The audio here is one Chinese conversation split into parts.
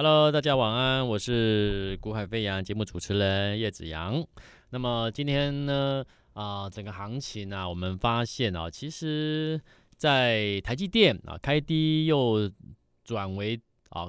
Hello，大家晚安，我是股海飞扬节目主持人叶子阳。那么今天呢，啊、整个行情呢，我们发现啊，其实，在台积电啊开低又转为啊。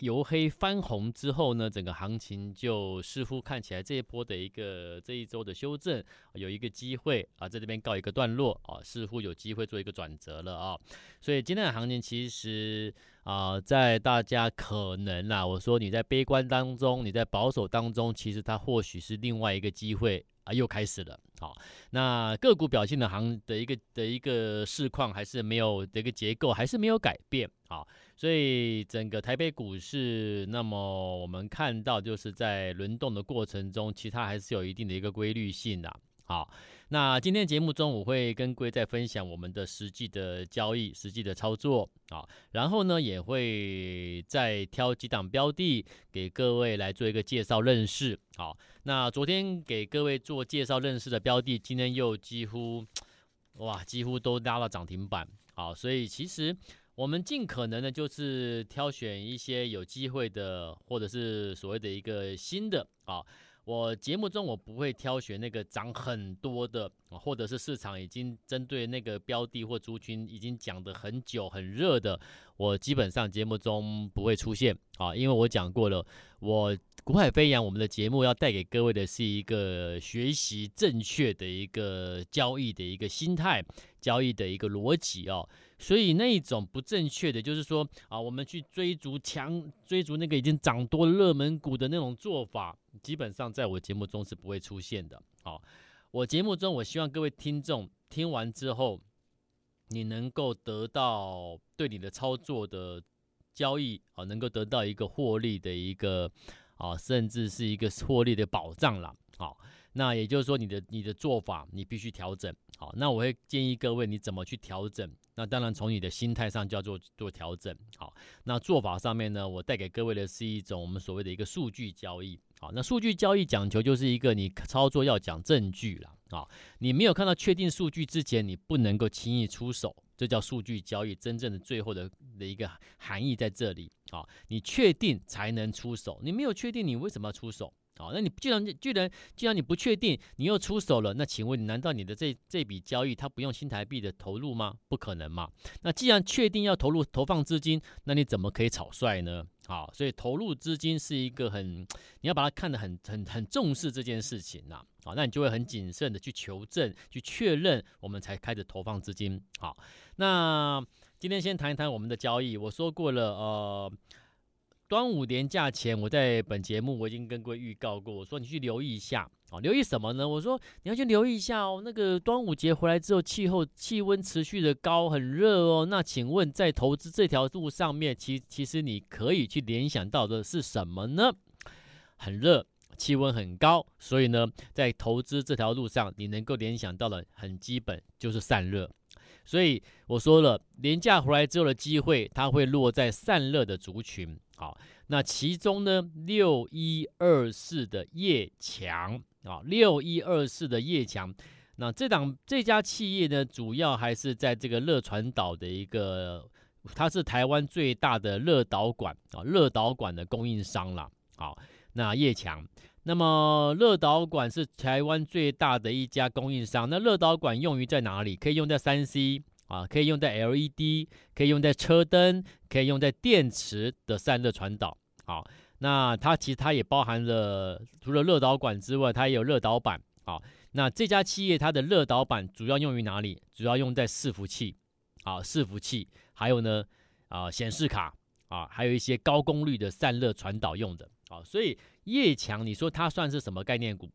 由黑翻红之后呢，整个行情就似乎看起来这一波的一个这一周的修正有一个机会啊，在这边告一个段落啊，似乎有机会做一个转折了啊。所以今天的行情其实啊，在大家可能啦，我说你在悲观当中，你在保守当中，其实它或许是另外一个机会啊，又开始了。好，那个股表现的行的一个的一个市况还是没有这个结构还是没有改变啊。所以整个台北股市，那么我们看到就是在轮动的过程中，其他还是有一定的一个规律性的。好，那今天节目中我会跟各位再分享我们的实际的交易、实际的操作啊，然后呢也会再挑几档标的给各位来做一个介绍认识。好，那昨天给各位做介绍认识的标的，今天又几乎哇，几乎都拉了涨停板。好，所以其实。我们尽可能的，就是挑选一些有机会的，或者是所谓的一个新的啊。我节目中我不会挑选那个涨很多的，或者是市场已经针对那个标的或族群已经讲的很久很热的，我基本上节目中不会出现啊，因为我讲过了，我股海飞扬我们的节目要带给各位的是一个学习正确的一个交易的一个心态，交易的一个逻辑哦。所以那一种不正确的，就是说啊，我们去追逐强，追逐那个已经涨多热门股的那种做法，基本上在我节目中是不会出现的。好，我节目中我希望各位听众听完之后，你能够得到对你的操作的交易啊，能够得到一个获利的一个啊，甚至是一个获利的保障了。好。那也就是说，你的你的做法你必须调整，好，那我会建议各位你怎么去调整？那当然从你的心态上就要做做调整，好，那做法上面呢，我带给各位的是一种我们所谓的一个数据交易，好，那数据交易讲求就是一个你操作要讲证据了，啊，你没有看到确定数据之前，你不能够轻易出手，这叫数据交易真正的最后的的一个含义在这里，啊，你确定才能出手，你没有确定，你为什么要出手？好，那你既然既然既然你不确定，你又出手了，那请问，难道你的这这笔交易它不用新台币的投入吗？不可能嘛。那既然确定要投入投放资金，那你怎么可以草率呢？好，所以投入资金是一个很，你要把它看得很很很重视这件事情呐。好，那你就会很谨慎的去求证、去确认，我们才开始投放资金。好，那今天先谈一谈我们的交易。我说过了，呃。端午连假前，我在本节目我已经跟各位预告过，我说你去留意一下啊，留意什么呢？我说你要去留意一下哦，那个端午节回来之后，气候气温持续的高，很热哦。那请问在投资这条路上面，其其实你可以去联想到的是什么呢？很热，气温很高，所以呢，在投资这条路上，你能够联想到的很基本就是散热。所以我说了，连假回来之后的机会，它会落在散热的族群。好，那其中呢，六一二四的业强啊，六一二四的业强，那这档这家企业呢，主要还是在这个热传导的一个，它是台湾最大的热导管啊，热导管的供应商了。好，那叶强，那么热导管是台湾最大的一家供应商，那热导管用于在哪里？可以用在三 C。啊，可以用在 LED，可以用在车灯，可以用在电池的散热传导。好，那它其实它也包含了除了热导管之外，它也有热导板。好，那这家企业它的热导板主要用于哪里？主要用在伺服器。啊，伺服器，还有呢，啊，显示卡，啊，还有一些高功率的散热传导用的。啊，所以业强，你说它算是什么概念股？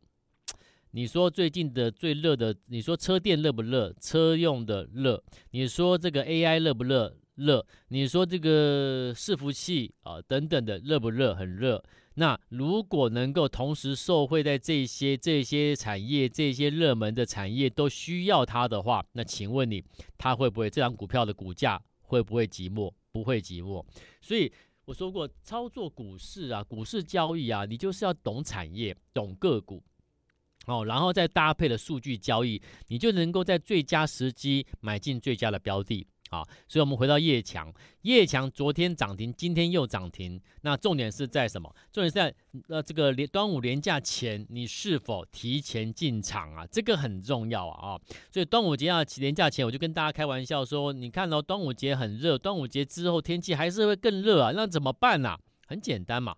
你说最近的最热的，你说车电热不热？车用的热。你说这个 AI 热不热？热。你说这个伺服器啊等等的热不热？很热。那如果能够同时受惠在这些这些产业、这些热门的产业都需要它的话，那请问你，它会不会这张股票的股价会不会寂寞？不会寂寞。所以我说过，操作股市啊，股市交易啊，你就是要懂产业，懂个股。哦，然后再搭配了数据交易，你就能够在最佳时机买进最佳的标的。啊，所以我们回到业强，业强昨天涨停，今天又涨停。那重点是在什么？重点是在呃这个连端午连假前，你是否提前进场啊？这个很重要啊啊！所以端午节要连假前，我就跟大家开玩笑说，你看到、哦、端午节很热，端午节之后天气还是会更热啊，那怎么办呢、啊？很简单嘛，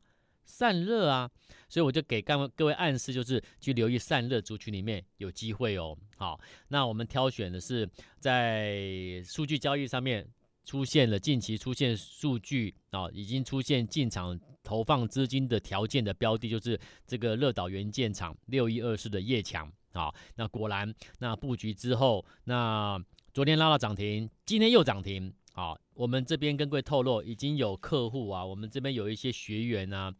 散热啊。所以我就给各位各位暗示，就是去留意散热族群里面有机会哦。好，那我们挑选的是在数据交易上面出现了近期出现数据啊，已经出现进场投放资金的条件的标的，就是这个乐导元件厂六一二四的叶强啊。那果然，那布局之后，那昨天拉到涨停，今天又涨停。好，我们这边跟各位透露，已经有客户啊，我们这边有一些学员啊。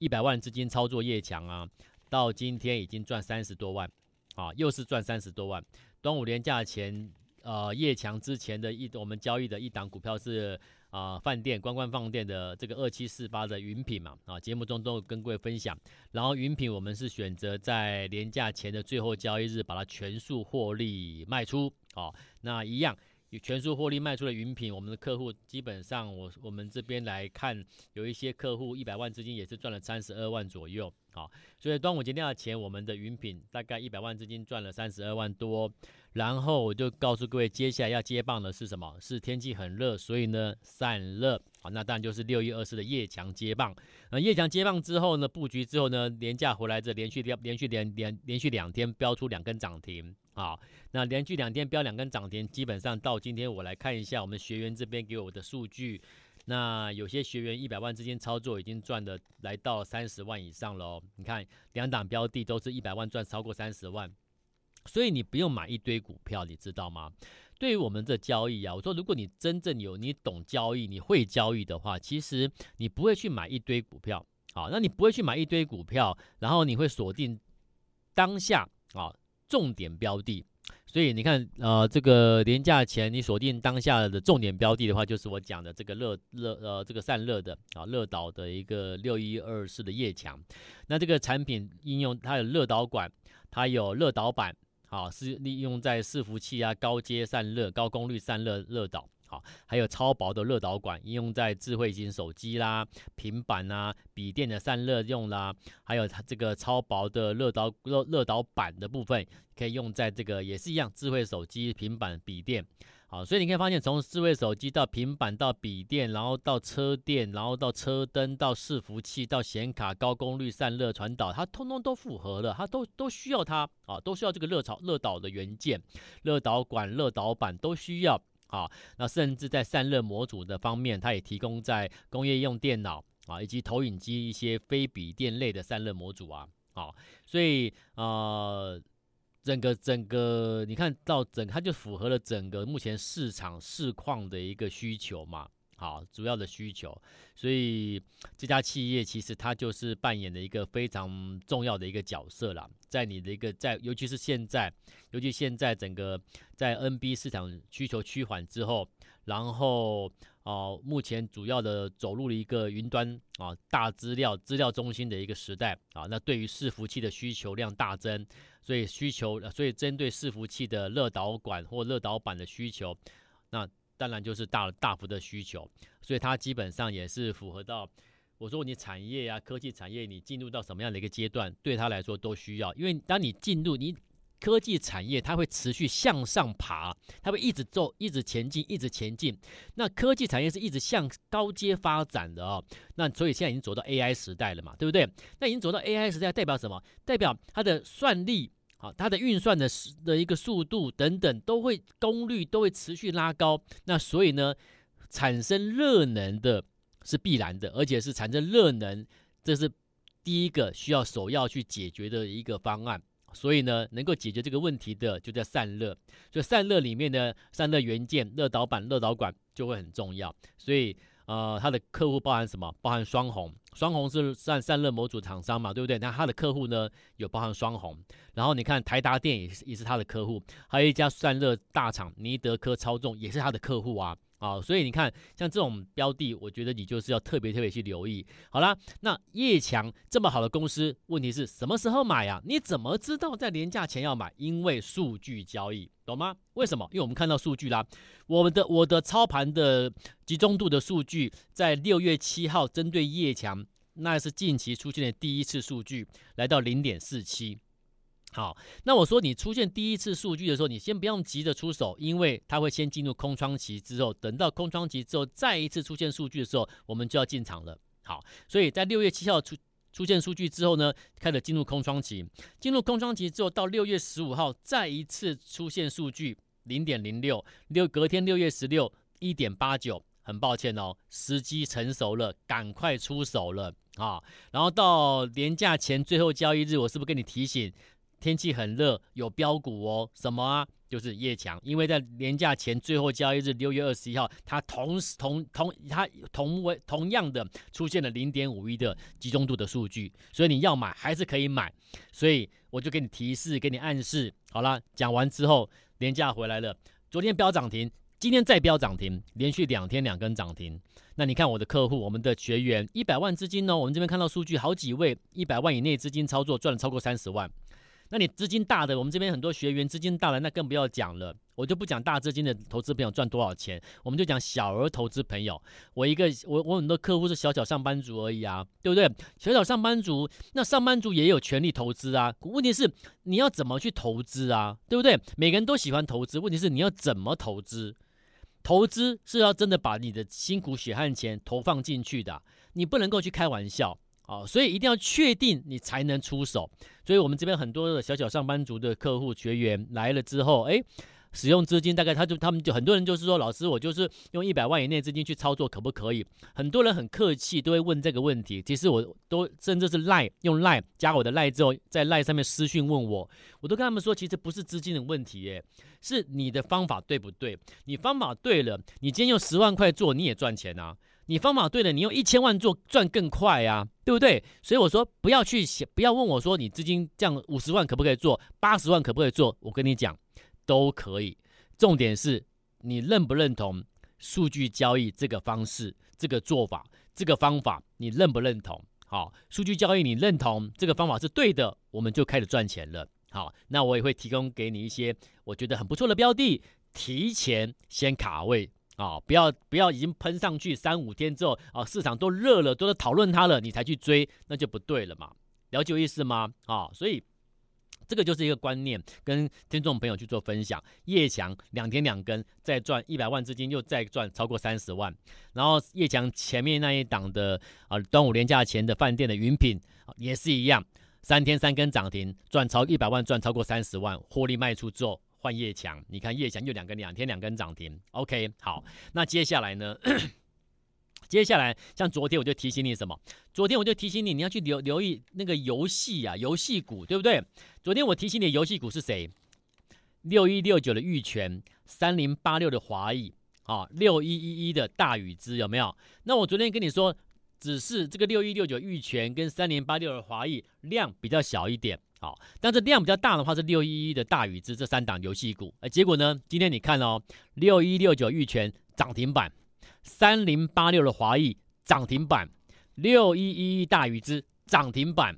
一百万资金操作叶强啊，到今天已经赚三十多万，啊，又是赚三十多万。端午连假前，呃，叶强之前的一我们交易的一档股票是啊，饭店观光饭店的这个二七四八的云品嘛，啊，节目中都有跟各位分享。然后云品我们是选择在连假前的最后交易日把它全数获利卖出，啊，那一样。全数获利卖出的云品，我们的客户基本上我，我们这边来看，有一些客户一百万资金也是赚了三十二万左右，好，所以端午节那前，我们的云品大概一百万资金赚了三十二万多，然后我就告诉各位，接下来要接棒的是什么？是天气很热，所以呢散热，好，那当然就是六一二四的夜强接棒，那业强接棒之后呢，布局之后呢，连假回来这连续连连续连连连续两天飙出两根涨停。好，那连续两天飙两根涨停，基本上到今天我来看一下我们学员这边给我的数据，那有些学员一百万之间操作已经赚的来到三十万以上了哦。你看两档标的都是一百万赚超过三十万，所以你不用买一堆股票，你知道吗？对于我们这交易啊，我说如果你真正有你懂交易，你会交易的话，其实你不会去买一堆股票。好，那你不会去买一堆股票，然后你会锁定当下啊。重点标的，所以你看，呃，这个连假前你锁定当下的重点标的的话，就是我讲的这个热热呃这个散热的啊，热导的一个六一二四的液墙。那这个产品应用它有热导管，它有热导板，啊，是利用在伺服器啊、高阶散热、高功率散热热导。好，还有超薄的热导管，应用在智慧型手机啦、平板啊、笔电的散热用啦，还有它这个超薄的热导热热导板的部分，可以用在这个也是一样，智慧手机、平板、笔电。好，所以你可以发现，从智慧手机到平板到笔电，然后到车电，然后到车灯，到伺服器，到显卡、高功率散热传导，它通通都符合了，它都都需要它啊，都需要这个热导热导的元件、热导管、热导板都需要。啊，那甚至在散热模组的方面，它也提供在工业用电脑啊，以及投影机一些非笔电类的散热模组啊。啊，所以啊，整个整个你看到整它就符合了整个目前市场市况的一个需求嘛。好，主要的需求，所以这家企业其实它就是扮演的一个非常重要的一个角色啦，在你的一个在，尤其是现在，尤其现在整个在 NB 市场需求趋缓之后，然后哦、目前主要的走入了一个云端啊、大资料资料中心的一个时代啊，那对于伺服器的需求量大增，所以需求，所以针对伺服器的热导管或热导板的需求，那。当然就是大大幅的需求，所以它基本上也是符合到我说你产业啊，科技产业，你进入到什么样的一个阶段，对它来说都需要。因为当你进入你科技产业，它会持续向上爬，它会一直走，一直前进，一直前进。那科技产业是一直向高阶发展的哦。那所以现在已经走到 AI 时代了嘛，对不对？那已经走到 AI 时代，代表什么？代表它的算力。好，它的运算的的一个速度等等都会功率都会持续拉高，那所以呢，产生热能的是必然的，而且是产生热能，这是第一个需要首要去解决的一个方案。所以呢，能够解决这个问题的就叫散热，所以散热里面的散热元件、热导板、热导管就会很重要。所以。呃，他的客户包含什么？包含双红，双红是散散热模组厂商嘛，对不对？那他的客户呢，有包含双红。然后你看台达电也是也是他的客户，还有一家散热大厂尼德科操纵也是他的客户啊。啊，所以你看，像这种标的，我觉得你就是要特别特别去留意。好啦，那叶强这么好的公司，问题是什么时候买呀？你怎么知道在连假前要买？因为数据交易，懂吗？为什么？因为我们看到数据啦，我们的我的操盘的集中度的数据，在六月七号针对叶强，那是近期出现的第一次数据，来到零点四七。好，那我说你出现第一次数据的时候，你先不用急着出手，因为它会先进入空窗期，之后等到空窗期之后再一次出现数据的时候，我们就要进场了。好，所以在六月七号出出现数据之后呢，开始进入空窗期，进入空窗期之后，到六月十五号再一次出现数据零点零六六，隔天六月十六一点八九，很抱歉哦，时机成熟了，赶快出手了啊！然后到年假前最后交易日，我是不是跟你提醒？天气很热，有标股哦，什么啊？就是叶强，因为在年假前最后交易日六月二十一号，它同时同同它同为同样的出现了零点五一的集中度的数据，所以你要买还是可以买，所以我就给你提示，给你暗示。好了，讲完之后，年假回来了，昨天标涨停，今天再标涨停，连续两天两根涨停。那你看我的客户，我们的学员一百万资金呢？我们这边看到数据，好几位一百万以内资金操作赚了超过三十万。那你资金大的，我们这边很多学员资金大的，那更不要讲了。我就不讲大资金的投资朋友赚多少钱，我们就讲小额投资朋友。我一个我我很多客户是小小上班族而已啊，对不对？小小上班族，那上班族也有权利投资啊。问题是你要怎么去投资啊，对不对？每个人都喜欢投资，问题是你要怎么投资？投资是要真的把你的辛苦血汗钱投放进去的，你不能够去开玩笑。哦，所以一定要确定你才能出手。所以我们这边很多的小小上班族的客户学员来了之后，诶，使用资金大概他就他们就很多人就是说，老师我就是用一百万以内资金去操作可不可以？很多人很客气都会问这个问题。其实我都甚至是赖用赖加我的赖之后，在赖上面私讯问我，我都跟他们说，其实不是资金的问题，耶，是你的方法对不对？你方法对了，你今天用十万块做你也赚钱啊。你方法对了，你用一千万做赚更快啊，对不对？所以我说不要去想，不要问我说你资金这样五十万可不可以做，八十万可不可以做？我跟你讲，都可以。重点是你认不认同数据交易这个方式、这个做法、这个方法，你认不认同？好，数据交易你认同这个方法是对的，我们就开始赚钱了。好，那我也会提供给你一些我觉得很不错的标的，提前先卡位。啊、不要不要，已经喷上去三五天之后，啊、市场都热了，都在讨论它了，你才去追，那就不对了嘛。了解我意思吗？啊、所以这个就是一个观念，跟听众朋友去做分享。叶强两天两根，再赚一百万资金，又再赚超过三十万。然后叶强前面那一档的啊，端午连假前的饭店的云品也是一样，三天三根涨停，赚超一百万，赚超过三十万，获利卖出之后。换业强，你看业强又两根，两天两根涨停。OK，好，那接下来呢？接下来像昨天我就提醒你什么？昨天我就提醒你，你要去留留意那个游戏啊，游戏股，对不对？昨天我提醒你游戏股是谁？六一六九的玉泉，三零八六的华裔，啊，六一一一的大宇之有没有？那我昨天跟你说，只是这个六一六九玉泉跟三零八六的华裔量比较小一点。好，但是量比较大的话是六一一的大宇之这三档游戏股，哎，结果呢？今天你看哦，六一六九玉泉涨停板，三零八六的华裔涨停板，六一一一大宇之涨停板，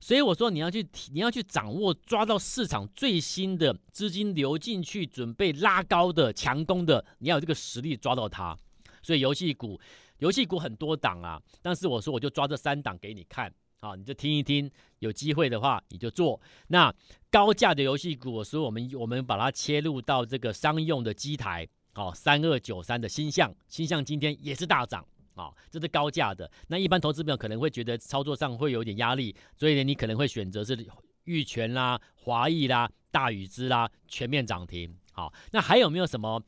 所以我说你要去你要去掌握抓到市场最新的资金流进去，准备拉高的强攻的，你要有这个实力抓到它。所以游戏股游戏股很多档啊，但是我说我就抓这三档给你看。好，你就听一听，有机会的话你就做。那高价的游戏股，所以我们我们把它切入到这个商用的机台。好，三二九三的鈊象，鈊象今天也是大涨。啊，这是高价的。那一般投资朋友可能会觉得操作上会有点压力，所以呢，你可能会选择是玉泉啦、华义啦、大宇资啦，全面涨停。好，那还有没有什么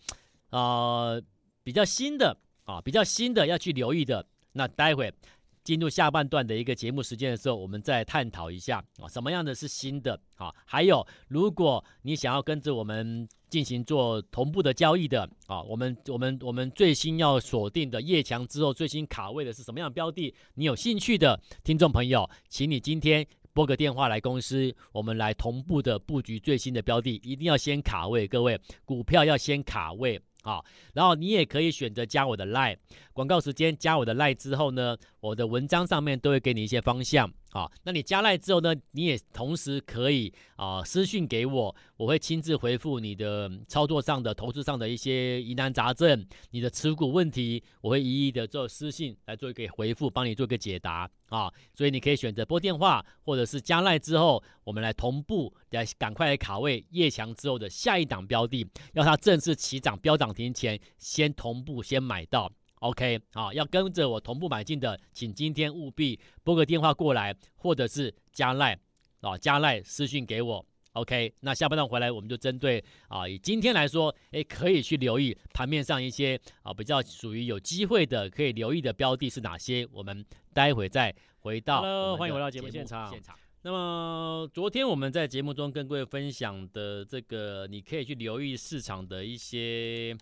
呃比较新的啊？比较新的要去留意的？那待会。进入下半段的一个节目时间的时候，我们再探讨一下啊，什么样的是新的啊？还有，如果你想要跟着我们进行做同步的交易的啊，我们我们我们最新要锁定的夜强之后最新卡位的是什么样的标的？你有兴趣的听众朋友，请你今天拨个电话来公司，我们来同步的布局最新的标的，一定要先卡位，各位股票要先卡位。好，然后你也可以选择加我的 Line，广告时间加我的 Line 之后呢，我的文章上面都会给你一些方向。好，那你加赖之后呢，你也同时可以啊、私讯给我，我会亲自回复你的操作上的、投资上的一些疑难杂症，你的持股问题，我会一一的做私信来做一个回复，帮你做一个解答啊。所以你可以选择拨电话，或者是加赖之后，我们来同步来赶快来卡位夜强之后的下一档标的，要它正式起涨飙涨停前，先同步先买到。OK，好，要跟着我同步买进的，请今天务必拨个电话过来，或者是加赖啊，加赖私讯给我。OK，那下半段回来，我们就针对啊，以今天来说，诶，可以去留意盘面上一些啊比较属于有机会的，可以留意的标的是哪些？我们待会再回到。Hello，欢迎回到节目现场。现场。那么昨天我们在节目中跟各位分享的这个，你可以去留意市场的一些。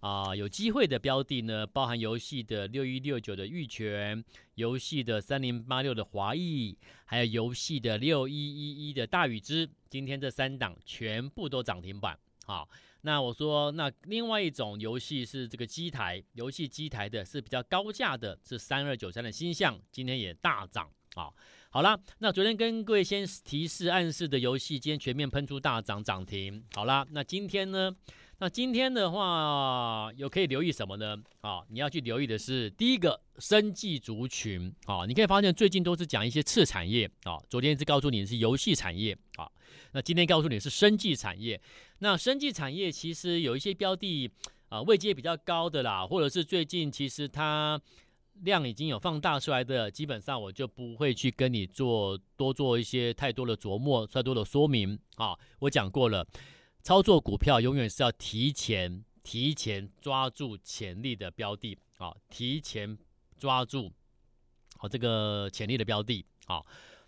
啊、有机会的标的呢，包含游戏的六一六九的玉泉，游戏的三零八六的华裔，还有游戏的六一一一的大宇之。今天这三档全部都涨停板。好，那我说，那另外一种游戏是这个机台，游戏机台的是比较高价的，是三二九三的星象，今天也大涨。啊，好了，那昨天跟各位先提示暗示的游戏，今天全面喷出大涨涨停。好了，那今天呢？那今天的话，有可以留意什么呢？啊，你要去留意的是第一个生技族群啊，你可以发现最近都是讲一些次产业啊。昨天是告诉你是游戏产业啊，那今天告诉你是生技产业。那生技产业其实有一些标的啊，位阶比较高的啦，或者是最近其实它量已经有放大出来的，基本上我就不会去跟你做多做一些太多的琢磨，太多的说明啊。我讲过了。操作股票永远是要提前、提前抓住潜力的标的啊，提前抓住好这个潜力的标的啊。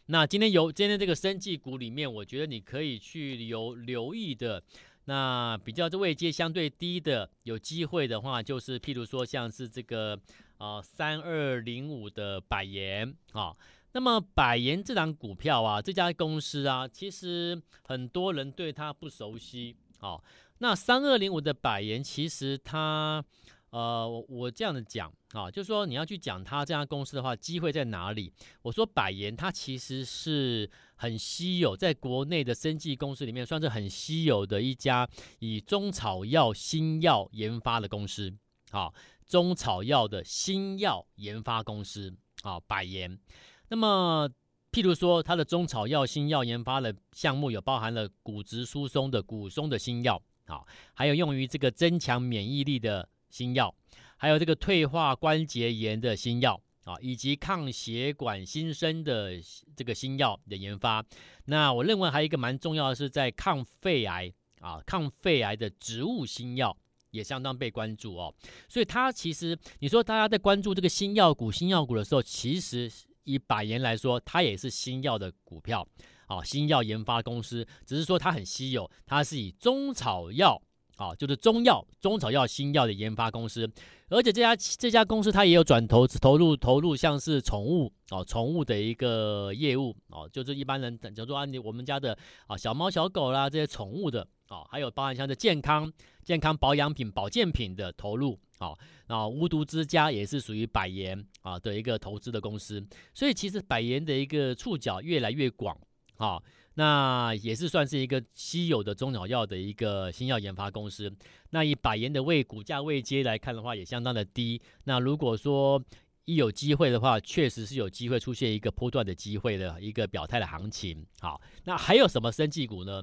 那今天有今天这个生技股里面，我觉得你可以去留留意的。那比较这位阶相对低的，有机会的话，就是譬如说像是这个啊三二零五的百研啊。那么百研这档股票啊，这家公司啊，其实很多人对它不熟悉。好、哦，那三二零五的百研，其实它，呃，我我这样的讲啊，就是说你要去讲它这家公司的话，机会在哪里？我说百研它其实是很稀有，在国内的生技公司里面算是很稀有的一家以中草药新药研发的公司。好、中草药的新药研发公司啊，百研。那么，譬如说，它的中草药新药研发的项目有包含了骨质疏松的骨松的新药，啊，还有用于这个增强免疫力的新药，还有这个退化关节炎的新药，啊，以及抗血管新生的这个新药的研发。那我认为还有一个蛮重要的是在抗肺癌啊，抗肺癌的植物新药也相当被关注哦。所以它其实，你说大家在关注这个新药股、新药股的时候，其实。以百研来说，它也是新药的股票，啊，新药研发公司，只是说它很稀有，它是以中草药，啊，就是中药、中草药新药的研发公司，而且这家这家公司它也有转投投入投入像是宠物，哦，宠物的一个业务，哦，就是一般人叫做按你我们家的啊小猫小狗啦这些宠物的，啊，还有包含像是健康健康保养品保健品的投入。好，那无毒之家也是属于百研啊的一个投资的公司，所以其实百研的一个触角越来越广，好，那也是算是一个稀有的中草药的一个新药研发公司。那以百研的位股价位阶来看的话，也相当的低。那如果说一有机会的话，确实是有机会出现一个波段的机会的一个表态的行情。好，那还有什么生技股呢？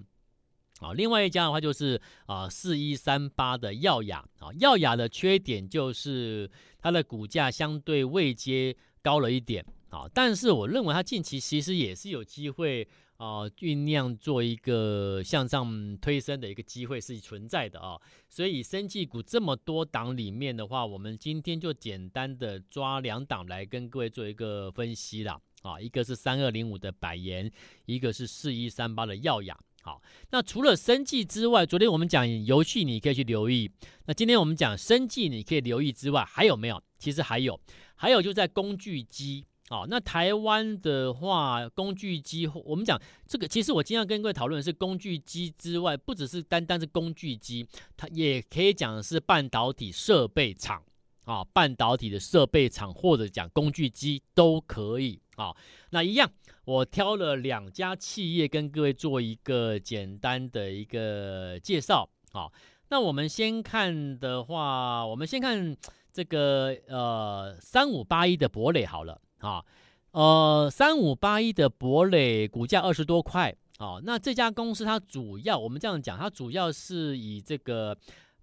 啊，另外一家的话就是啊，四一三八的耀雅。啊，耀雅的缺点就是它的股价相对位阶高了一点。啊，但是我认为它近期其实也是有机会啊酝酿做一个向上推升的一个机会是存在的啊，所以生技股这么多档里面的话，我们今天就简单的抓两档来跟各位做一个分析啦。啊，一个是三二零五的百研，一个是四一三八的耀雅。好，那除了生技之外，昨天我们讲游戏，你可以去留意。那今天我们讲生技，你可以留意之外，还有没有？其实还有，还有就在工具机好，那台湾的话，工具机，我们讲这个，其实我经常跟各位讨论的是工具机之外，不只是单单是工具机，它也可以讲的是半导体设备厂啊，半导体的设备厂或者讲工具机都可以好。那一样，我挑了两家企业跟各位做一个简单的一个介绍好。那我们先看的话，我们先看这个呃三五八一的博磊好了。啊，呃，三五八一的博磊股价二十多块，啊，那这家公司它主要，我们这样讲，它主要是以这个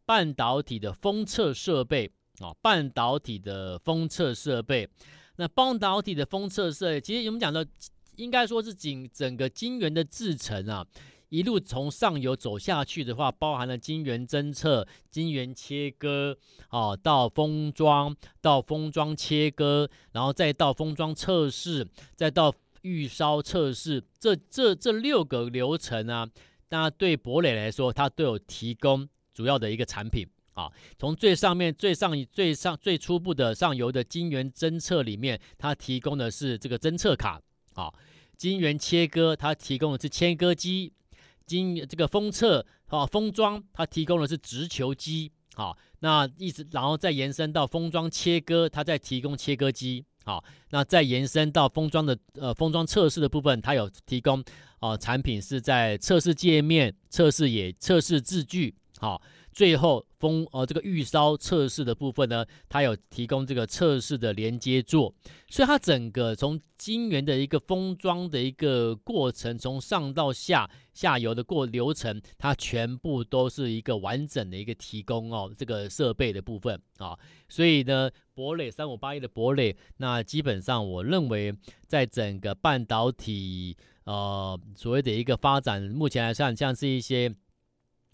半导体的封测设备，啊，半导体的封测设备，那半导体的封测设备，其实我们讲的应该说是整整个晶圆的制程啊。一路从上游走下去的话，包含了晶圆侦测、晶圆切割，哦，到封装，到封装切割，然后再到封装测试，再到预烧测试，这这这六个流程啊，那对博磊来说，它都有提供主要的一个产品啊。从最上面最上最上最初步的上游的晶圆侦测里面，它提供的是这个侦测卡啊；晶圆切割，它提供的是切割机。晶这个封测啊，封装它提供的是直球机，好，那一直然后再延伸到封装切割，它再提供切割机，好，那再延伸到封装的呃封装测试的部分，它有提供啊、产品是在测试界面、测试也测试字据，好。最后封呃这个预烧测试的部分呢，它有提供这个测试的连接座，所以它整个从晶圆的一个封装的一个过程，从上到下下游的过流程，它全部都是一个完整的一个提供哦，这个设备的部分啊，所以呢，博磊三五八一的博磊，那基本上我认为在整个半导体呃所谓的一个发展，目前来看像是一些。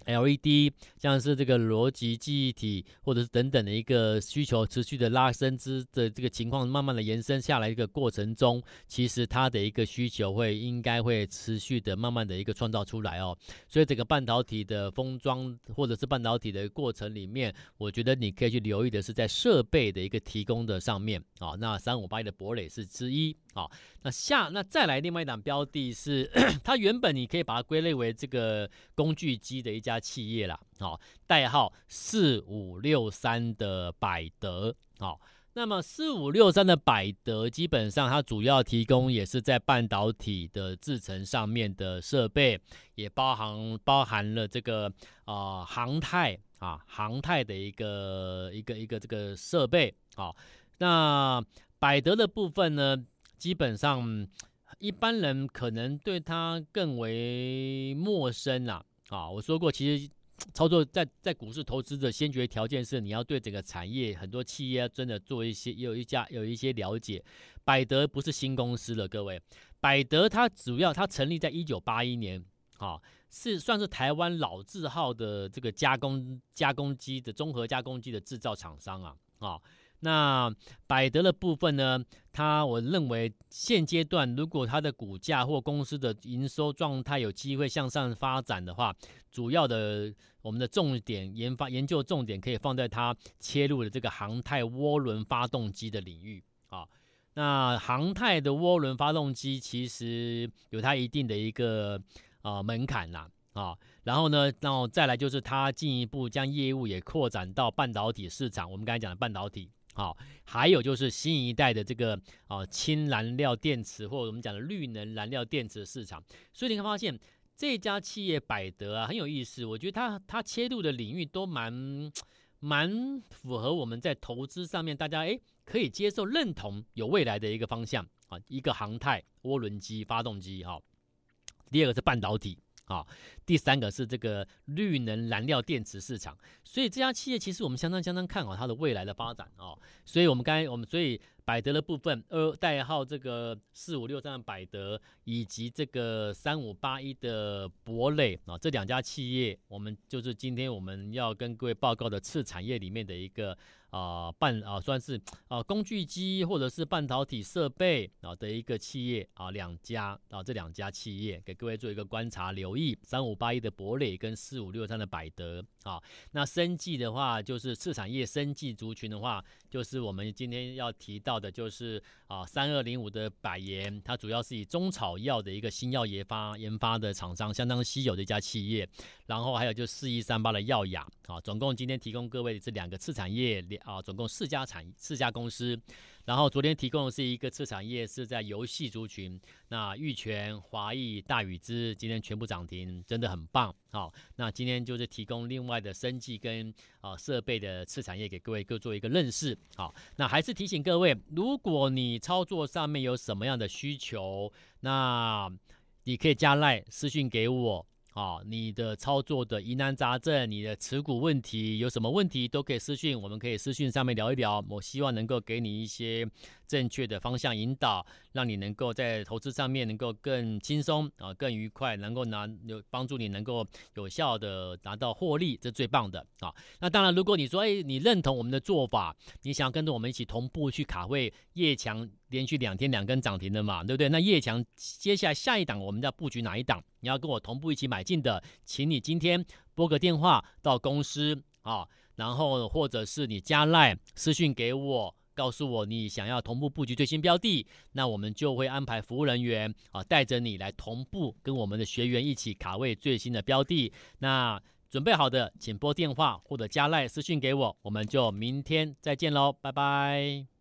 LED 像是这个逻辑记忆体，或者是等等的一个需求持续的拉伸之的这个情况，慢慢的延伸下来一个过程中，其实它的一个需求会应该会持续的慢慢的一个创造出来哦。所以整个半导体的封装或者是半导体的过程里面，我觉得你可以去留意的是在设备的一个提供的上面啊。那三五八一的博磊是之一啊。那下那再来另外一档标的是，它原本你可以把它归类为这个工具机的一家家企业啦，好，代号四五六三的百德，好，那么四五六三的百德基本上它主要提供也是在半导体的制程上面的设备，也包含包含了这个啊、航太啊航太的一个一个一个这个设备，好，那百德的部分呢？基本上，一般人可能对它更为陌生啦。啊，我说过，其实操作在在股市投资的先决条件是你要对整个产业很多企业真的做一些有一家有一些了解。百德不是新公司了，各位，百德它主要它成立在一九八一年，啊，是算是台湾老字号的这个加工加工机的综合加工机的制造厂商啊，啊。那百德的部分呢，它我认为现阶段如果它的股价或公司的营收状态有机会向上发展的话，主要的我们的重点研发研究重点可以放在它切入的这个航太涡轮发动机的领域啊。那航太的涡轮发动机其实有它一定的一个啊门槛啦啊。然后呢，然后再来就是它进一步将业务也扩展到半导体市场。我们刚才讲的半导体。好，还有就是新一代的这个啊氢燃料电池，或者我们讲的绿能燃料电池市场。所以你会发现这家企业百德啊很有意思，我觉得它它切入的领域都蛮蛮符合我们在投资上面大家诶可以接受认同有未来的一个方向啊，一个航太涡轮机发动机哈，第二个是半导体。啊，第三个是这个绿能燃料电池市场，所以这家企业其实我们相当相当看好它的未来的发展哦。所以我们刚才我们所以百德的部分，呃，代号这个四五六三的百德，以及这个三五八一的博磊啊，这两家企业，我们就是今天我们要跟各位报告的次产业里面的一个啊、半啊、算是啊、工具机或者是半导体设备啊的一个企业啊两家啊这两家企业给各位做一个观察留意，三五八一的博磊跟四五六三的百德啊，那生技的话就是次产业生技族群的话，就是我们今天要提到的就是啊三二零五的百研，它主要是以中草药的一个新药研发研发的厂商，相当稀有的一家企业，然后还有就四一三八的耀雅啊，总共今天提供各位这两个次产业两啊，总共四家产四家公司。然后昨天提供的是一个次产业是在游戏族群，那玉泉、华义、大宇资今天全部涨停，真的很棒。好，那今天就是提供另外的生计跟啊设备的次产业给各位各做一个认识。好，那还是提醒各位，如果你操作上面有什么样的需求，那你可以加赖私讯给我。好，你的操作的疑难杂症，你的持股问题有什么问题，都可以私讯，我们可以私讯上面聊一聊。我希望能够给你一些正确的方向引导，让你能够在投资上面能够更轻松啊，更愉快，能够拿有帮助你能够有效的达到获利，这是最棒的啊。那当然，如果你说哎，你认同我们的做法，你想跟着我们一起同步去卡位业强。连续两天两根涨停的嘛，对不对？那叶强接下来下一档我们要布局哪一档？你要跟我同步一起买进的，请你今天拨个电话到公司啊，然后或者是你加赖私讯给我，告诉我你想要同步布局最新标的，那我们就会安排服务人员啊带着你来同步跟我们的学员一起卡位最新的标的。那准备好的，请拨电话或者加赖私讯给我，我们就明天再见喽，拜拜。